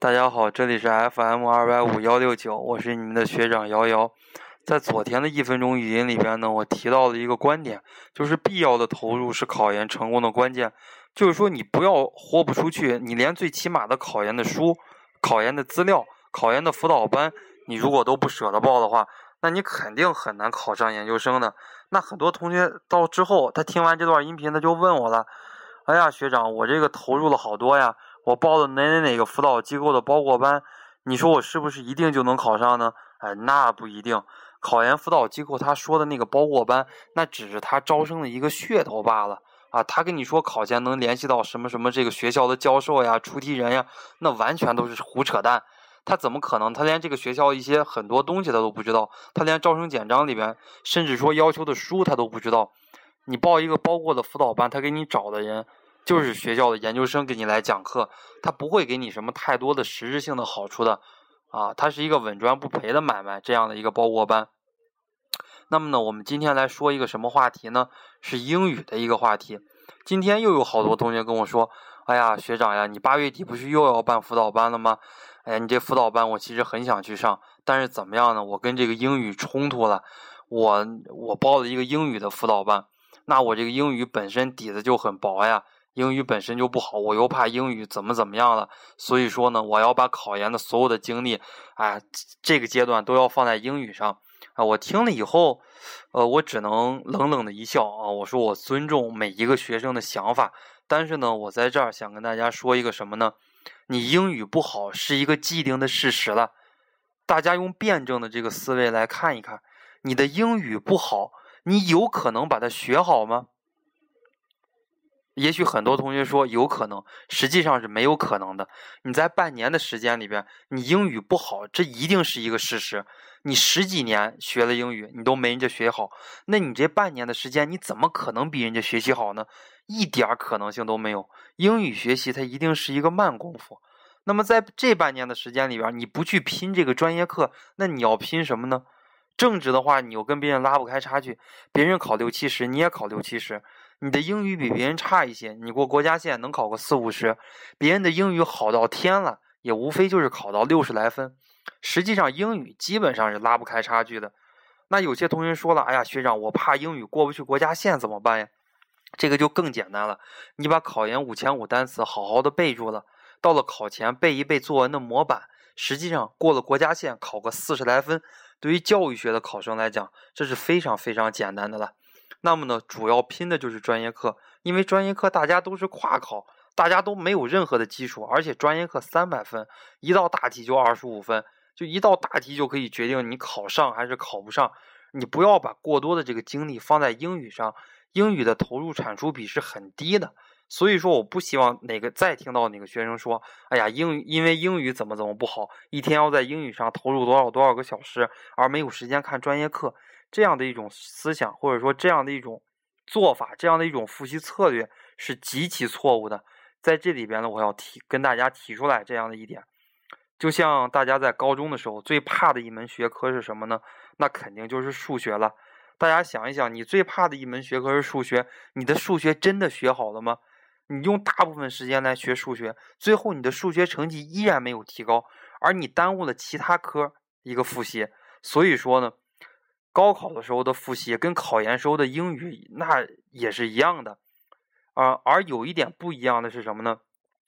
大家好，这里是 FM 二百五幺六九，我是你们的学长瑶瑶。在昨天的一分钟语音里边呢，我提到了一个观点，就是必要的投入是考研成功的关键。就是说，你不要豁不出去，你连最起码的考研的书、考研的资料、考研的辅导班，你如果都不舍得报的话，那你肯定很难考上研究生的。那很多同学到之后，他听完这段音频，他就问我了：“哎呀，学长，我这个投入了好多呀，我报了哪哪哪个辅导机构的包过班，你说我是不是一定就能考上呢？”哎，那不一定。考研辅导机构他说的那个包过班，那只是他招生的一个噱头罢了啊！他跟你说考前能联系到什么什么这个学校的教授呀、出题人呀，那完全都是胡扯淡。他怎么可能？他连这个学校一些很多东西他都不知道，他连招生简章里边，甚至说要求的书他都不知道。你报一个包过的辅导班，他给你找的人就是学校的研究生给你来讲课，他不会给你什么太多的实质性的好处的。啊，它是一个稳赚不赔的买卖，这样的一个包过班。那么呢，我们今天来说一个什么话题呢？是英语的一个话题。今天又有好多同学跟我说：“哎呀，学长呀，你八月底不是又要办辅导班了吗？哎呀，你这辅导班我其实很想去上，但是怎么样呢？我跟这个英语冲突了。我我报了一个英语的辅导班，那我这个英语本身底子就很薄呀。”英语本身就不好，我又怕英语怎么怎么样了，所以说呢，我要把考研的所有的精力，哎，这个阶段都要放在英语上啊。我听了以后，呃，我只能冷冷的一笑啊。我说我尊重每一个学生的想法，但是呢，我在这儿想跟大家说一个什么呢？你英语不好是一个既定的事实了，大家用辩证的这个思维来看一看，你的英语不好，你有可能把它学好吗？也许很多同学说有可能，实际上是没有可能的。你在半年的时间里边，你英语不好，这一定是一个事实。你十几年学了英语，你都没人家学好，那你这半年的时间，你怎么可能比人家学习好呢？一点可能性都没有。英语学习它一定是一个慢功夫。那么在这半年的时间里边，你不去拼这个专业课，那你要拼什么呢？政治的话，你又跟别人拉不开差距，别人考六七十，你也考六七十。你的英语比别人差一些，你过国家线能考个四五十，别人的英语好到天了，也无非就是考到六十来分。实际上英语基本上是拉不开差距的。那有些同学说了，哎呀，学长，我怕英语过不去国家线怎么办呀？这个就更简单了，你把考研五千五单词好好的背住了，到了考前背一背作文的模板，实际上过了国家线考个四十来分，对于教育学的考生来讲，这是非常非常简单的了。那么呢，主要拼的就是专业课，因为专业课大家都是跨考，大家都没有任何的基础，而且专业课三百分，一道大题就二十五分，就一道大题就可以决定你考上还是考不上。你不要把过多的这个精力放在英语上，英语的投入产出比是很低的。所以说，我不希望哪个再听到哪个学生说，哎呀，英语因为英语怎么怎么不好，一天要在英语上投入多少多少个小时，而没有时间看专业课。这样的一种思想，或者说这样的一种做法，这样的一种复习策略是极其错误的。在这里边呢，我要提跟大家提出来这样的一点，就像大家在高中的时候最怕的一门学科是什么呢？那肯定就是数学了。大家想一想，你最怕的一门学科是数学，你的数学真的学好了吗？你用大部分时间来学数学，最后你的数学成绩依然没有提高，而你耽误了其他科一个复习。所以说呢。高考的时候的复习跟考研时候的英语那也是一样的，啊，而有一点不一样的是什么呢？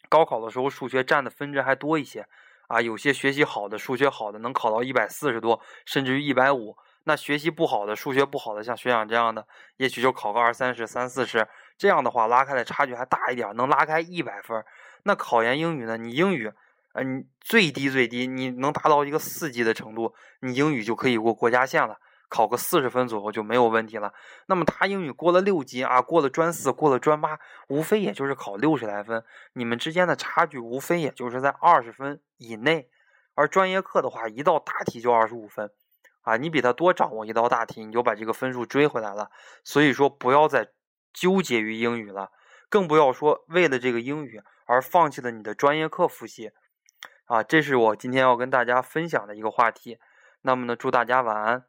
高考的时候数学占的分值还多一些，啊，有些学习好的数学好的能考到一百四十多，甚至于一百五。那学习不好的数学不好的，像学长这样的，也许就考个二三十、三四十。这样的话拉开的差距还大一点，能拉开一百分。那考研英语呢？你英语，呃，你，最低最低你能达到一个四级的程度，你英语就可以过国家线了。考个四十分左右就没有问题了。那么他英语过了六级啊，过了专四，过了专八，无非也就是考六十来分。你们之间的差距无非也就是在二十分以内。而专业课的话，一道大题就二十五分，啊，你比他多掌握一道大题，你就把这个分数追回来了。所以说，不要再纠结于英语了，更不要说为了这个英语而放弃了你的专业课复习。啊，这是我今天要跟大家分享的一个话题。那么呢，祝大家晚安。